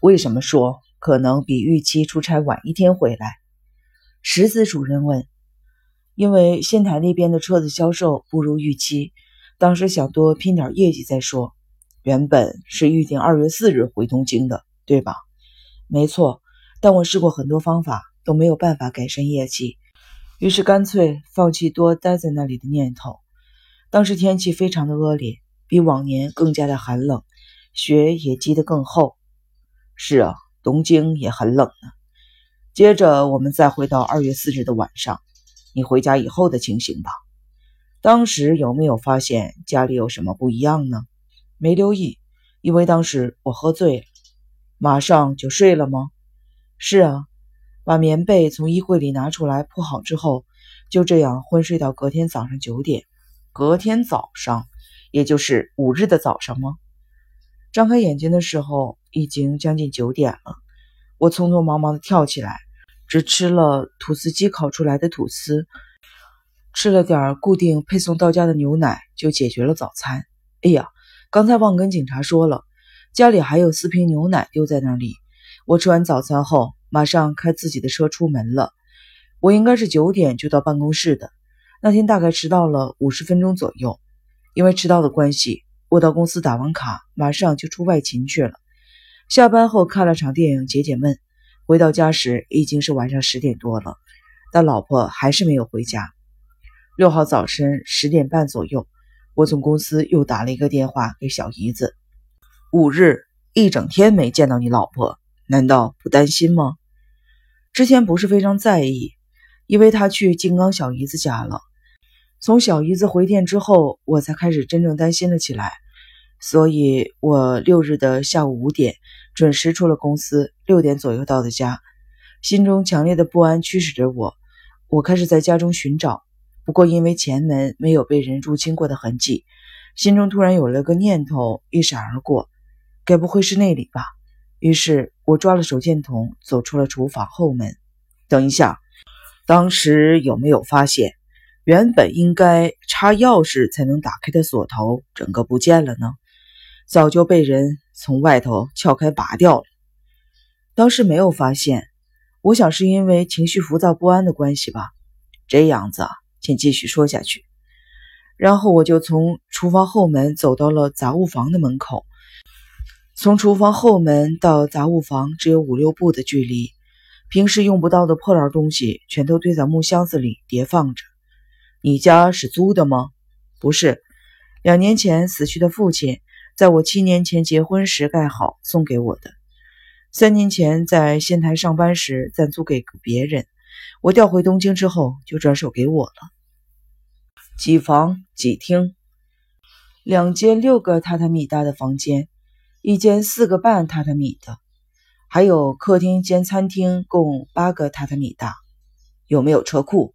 为什么说可能比预期出差晚一天回来？石子主任问。因为仙台那边的车子销售不如预期，当时想多拼点业绩再说。原本是预定二月四日回东京的，对吧？没错，但我试过很多方法，都没有办法改善业绩，于是干脆放弃多待在那里的念头。当时天气非常的恶劣，比往年更加的寒冷，雪也积得更厚。是啊，东京也很冷呢。接着我们再回到二月四日的晚上，你回家以后的情形吧。当时有没有发现家里有什么不一样呢？没留意，因为当时我喝醉了，马上就睡了吗？是啊，把棉被从衣柜里拿出来铺好之后，就这样昏睡到隔天早上九点。隔天早上，也就是五日的早上吗？张开眼睛的时候已经将近九点了。我匆匆忙忙的跳起来，只吃了吐司机烤出来的吐司，吃了点固定配送到家的牛奶，就解决了早餐。哎呀！刚才忘跟警察说了，家里还有四瓶牛奶丢在那里。我吃完早餐后，马上开自己的车出门了。我应该是九点就到办公室的，那天大概迟到了五十分钟左右。因为迟到的关系，我到公司打完卡，马上就出外勤去了。下班后看了场电影解解闷，回到家时已经是晚上十点多了，但老婆还是没有回家。六号早晨十点半左右。我从公司又打了一个电话给小姨子。五日一整天没见到你老婆，难道不担心吗？之前不是非常在意，因为她去金刚小姨子家了。从小姨子回电之后，我才开始真正担心了起来。所以，我六日的下午五点准时出了公司，六点左右到的家，心中强烈的不安驱使着我。我开始在家中寻找。不过，因为前门没有被人入侵过的痕迹，心中突然有了个念头一闪而过，该不会是那里吧？于是我抓了手电筒，走出了厨房后门。等一下，当时有没有发现，原本应该插钥匙才能打开的锁头，整个不见了呢？早就被人从外头撬开拔掉了。当时没有发现，我想是因为情绪浮躁不安的关系吧。这样子啊。请继续说下去。然后我就从厨房后门走到了杂物房的门口。从厨房后门到杂物房只有五六步的距离，平时用不到的破烂东西全都堆在木箱子里叠放着。你家是租的吗？不是，两年前死去的父亲在我七年前结婚时盖好送给我的。三年前在仙台上班时暂租给别人。我调回东京之后，就转手给我了。几房几厅？两间六个榻榻米大的房间，一间四个半榻榻米的，还有客厅兼餐厅，共八个榻榻米大。有没有车库？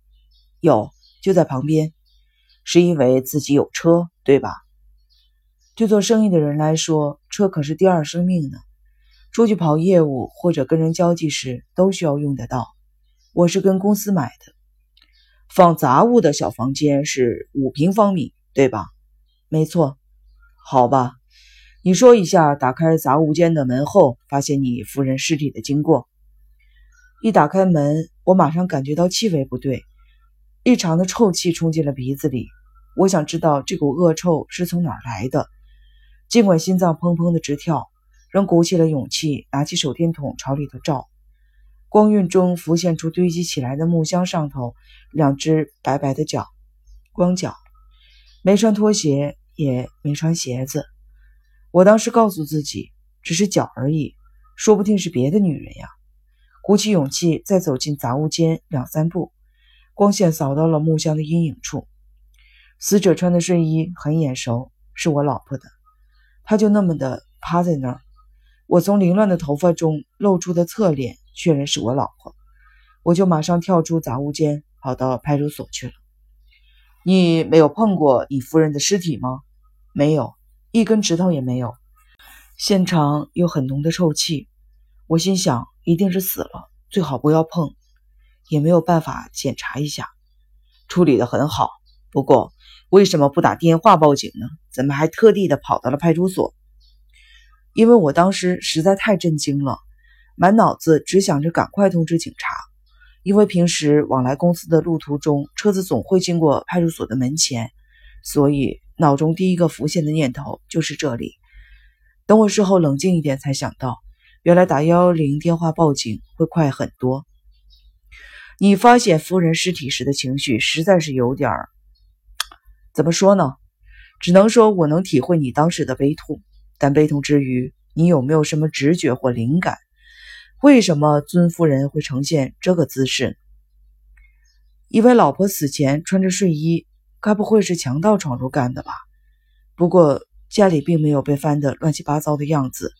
有，就在旁边。是因为自己有车，对吧？对做生意的人来说，车可是第二生命呢。出去跑业务或者跟人交际时，都需要用得到。我是跟公司买的，放杂物的小房间是五平方米，对吧？没错。好吧，你说一下打开杂物间的门后发现你夫人尸体的经过。一打开门，我马上感觉到气味不对，异常的臭气冲进了鼻子里。我想知道这股恶臭是从哪儿来的。尽管心脏砰砰的直跳，仍鼓起了勇气，拿起手电筒朝里头照。光晕中浮现出堆积起来的木箱上头两只白白的脚，光脚，没穿拖鞋，也没穿鞋子。我当时告诉自己，只是脚而已，说不定是别的女人呀。鼓起勇气再走进杂物间两三步，光线扫到了木箱的阴影处，死者穿的睡衣很眼熟，是我老婆的。她就那么的趴在那儿，我从凌乱的头发中露出的侧脸。确认是我老婆，我就马上跳出杂物间，跑到派出所去了。你没有碰过你夫人的尸体吗？没有，一根指头也没有。现场有很浓的臭气，我心想一定是死了，最好不要碰。也没有办法检查一下。处理的很好，不过为什么不打电话报警呢？怎么还特地的跑到了派出所？因为我当时实在太震惊了，满脑子只想着赶快通知警察。因为平时往来公司的路途中，车子总会经过派出所的门前，所以脑中第一个浮现的念头就是这里。等我事后冷静一点，才想到，原来打幺幺零电话报警会快很多。你发现夫人尸体时的情绪实在是有点儿，怎么说呢？只能说我能体会你当时的悲痛，但悲痛之余，你有没有什么直觉或灵感？为什么尊夫人会呈现这个姿势？因为老婆死前穿着睡衣，该不会是强盗闯入干的吧？不过家里并没有被翻得乱七八糟的样子，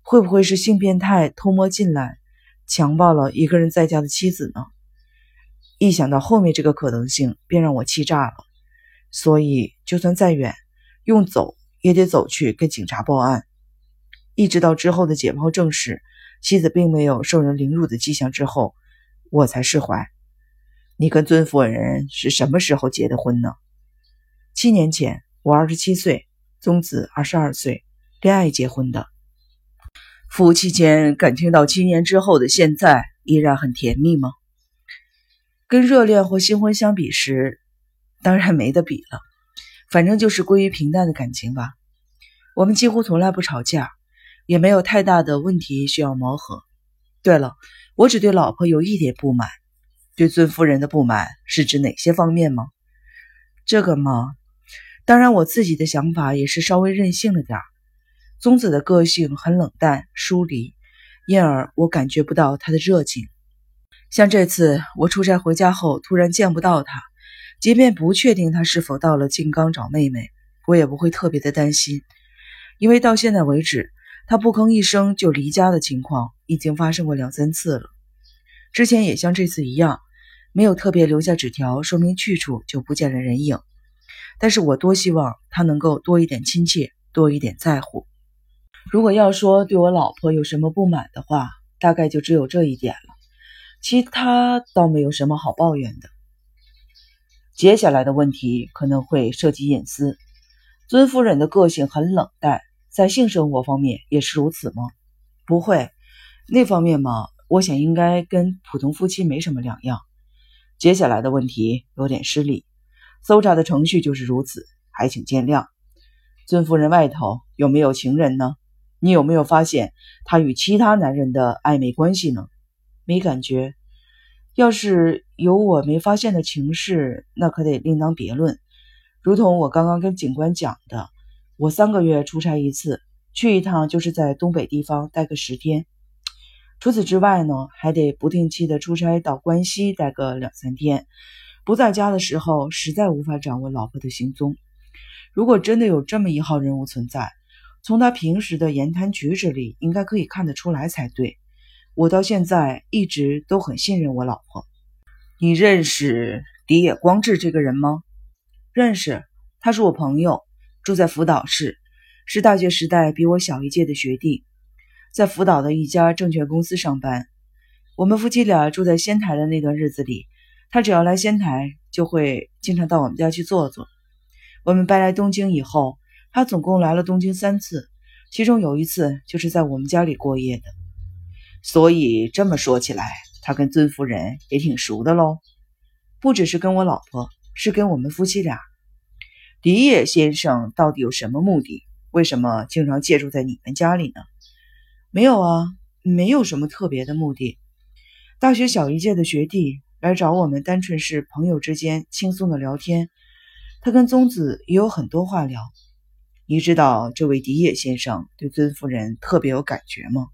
会不会是性变态偷摸进来，强暴了一个人在家的妻子呢？一想到后面这个可能性，便让我气炸了。所以，就算再远，用走也得走去跟警察报案。一直到之后的解剖证实。妻子并没有受人凌辱的迹象之后，我才释怀。你跟尊夫人是什么时候结的婚呢？七年前，我二十七岁，宗子二十二岁，恋爱结婚的。夫妻间感情到七年之后的现在依然很甜蜜吗？跟热恋或新婚相比时，当然没得比了。反正就是归于平淡的感情吧。我们几乎从来不吵架。也没有太大的问题需要磨合。对了，我只对老婆有一点不满。对尊夫人的不满是指哪些方面吗？这个嘛，当然我自己的想法也是稍微任性了点儿。宗子的个性很冷淡疏离，因而我感觉不到他的热情。像这次我出差回家后突然见不到他，即便不确定他是否到了静冈找妹妹，我也不会特别的担心，因为到现在为止。他不吭一声就离家的情况已经发生过两三次了，之前也像这次一样，没有特别留下纸条说明去处就不见了人影。但是我多希望他能够多一点亲切，多一点在乎。如果要说对我老婆有什么不满的话，大概就只有这一点了，其他倒没有什么好抱怨的。接下来的问题可能会涉及隐私。尊夫人的个性很冷淡。在性生活方面也是如此吗？不会，那方面嘛，我想应该跟普通夫妻没什么两样。接下来的问题有点失礼，搜查的程序就是如此，还请见谅。尊夫人外头有没有情人呢？你有没有发现她与其他男人的暧昧关系呢？没感觉。要是有我没发现的情事，那可得另当别论。如同我刚刚跟警官讲的。我三个月出差一次，去一趟就是在东北地方待个十天。除此之外呢，还得不定期的出差到关西待个两三天。不在家的时候，实在无法掌握老婆的行踪。如果真的有这么一号人物存在，从他平时的言谈举止里，应该可以看得出来才对。我到现在一直都很信任我老婆。你认识荻野光志这个人吗？认识，他是我朋友。住在福岛市，是大学时代比我小一届的学弟，在福岛的一家证券公司上班。我们夫妻俩住在仙台的那段日子里，他只要来仙台，就会经常到我们家去坐坐。我们搬来东京以后，他总共来了东京三次，其中有一次就是在我们家里过夜的。所以这么说起来，他跟尊夫人也挺熟的喽。不只是跟我老婆，是跟我们夫妻俩。迪野先生到底有什么目的？为什么经常借住在你们家里呢？没有啊，没有什么特别的目的。大学小一届的学弟来找我们，单纯是朋友之间轻松的聊天。他跟宗子也有很多话聊。你知道这位迪野先生对尊夫人特别有感觉吗？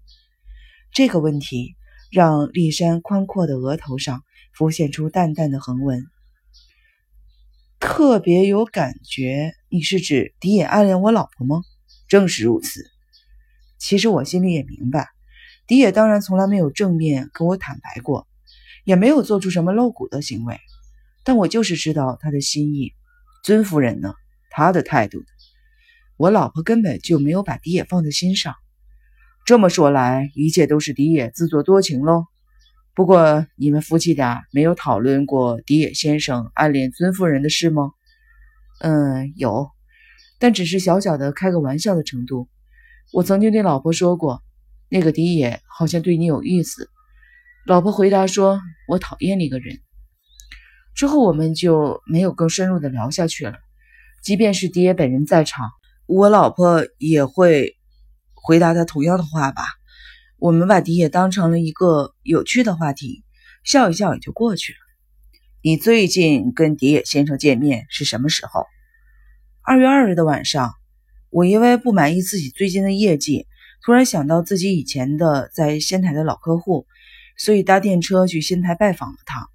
这个问题让丽山宽阔的额头上浮现出淡淡的横纹。特别有感觉，你是指迪野暗恋我老婆吗？正是如此。其实我心里也明白，迪野当然从来没有正面跟我坦白过，也没有做出什么露骨的行为。但我就是知道他的心意。尊夫人呢？他的态度，我老婆根本就没有把迪野放在心上。这么说来，一切都是迪野自作多情喽。不过，你们夫妻俩没有讨论过迪野先生暗恋尊夫人的事吗？嗯，有，但只是小小的开个玩笑的程度。我曾经对老婆说过，那个迪野好像对你有意思。老婆回答说：“我讨厌那个人。”之后我们就没有更深入的聊下去了。即便是迪野本人在场，我老婆也会回答他同样的话吧。我们把迪野当成了一个有趣的话题，笑一笑也就过去了。你最近跟迪野先生见面是什么时候？二月二日的晚上。我因为不满意自己最近的业绩，突然想到自己以前的在仙台的老客户，所以搭电车去仙台拜访了他。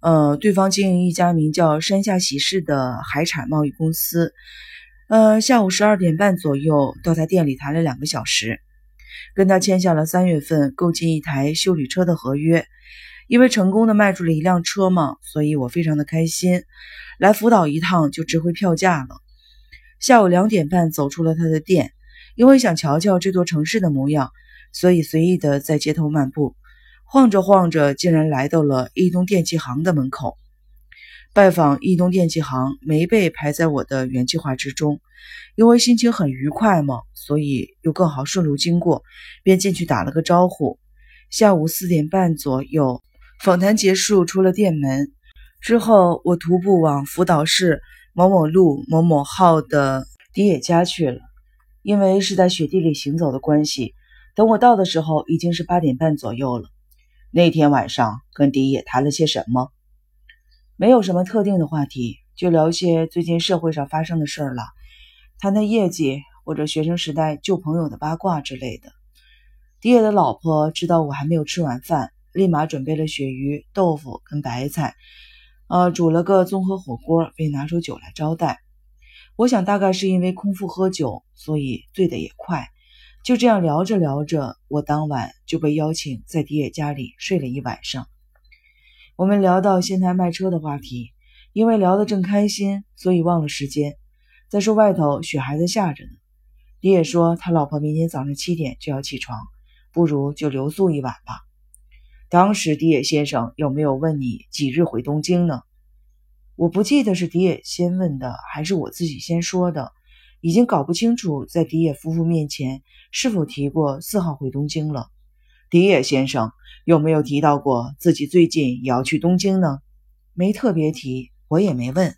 呃，对方经营一家名叫山下喜事的海产贸易公司。呃，下午十二点半左右到他店里谈了两个小时，跟他签下了三月份购进一台修理车的合约。因为成功的卖出了一辆车嘛，所以我非常的开心。来福岛一趟就值回票价了。下午两点半走出了他的店，因为想瞧瞧这座城市的模样，所以随意的在街头漫步，晃着晃着，竟然来到了一东电器行的门口。拜访易东电器行没被排在我的原计划之中，因为心情很愉快嘛，所以又更好顺路经过，便进去打了个招呼。下午四点半左右，访谈结束，出了店门之后，我徒步往福岛市。某某路某某号的迪野家去了，因为是在雪地里行走的关系，等我到的时候已经是八点半左右了。那天晚上跟迪野谈了些什么？没有什么特定的话题，就聊些最近社会上发生的事儿了，谈谈业绩或者学生时代旧朋友的八卦之类的。迪野的老婆知道我还没有吃晚饭，立马准备了鳕鱼、豆腐跟白菜。呃，煮了个综合火锅，并拿出酒来招待。我想大概是因为空腹喝酒，所以醉得也快。就这样聊着聊着，我当晚就被邀请在迪野家里睡了一晚上。我们聊到仙台卖车的话题，因为聊得正开心，所以忘了时间。再说外头雪还在下着呢。迪野说他老婆明天早上七点就要起床，不如就留宿一晚吧。当时迪野先生有没有问你几日回东京呢？我不记得是迪野先问的，还是我自己先说的，已经搞不清楚在迪野夫妇面前是否提过四号回东京了。迪野先生有没有提到过自己最近也要去东京呢？没特别提，我也没问。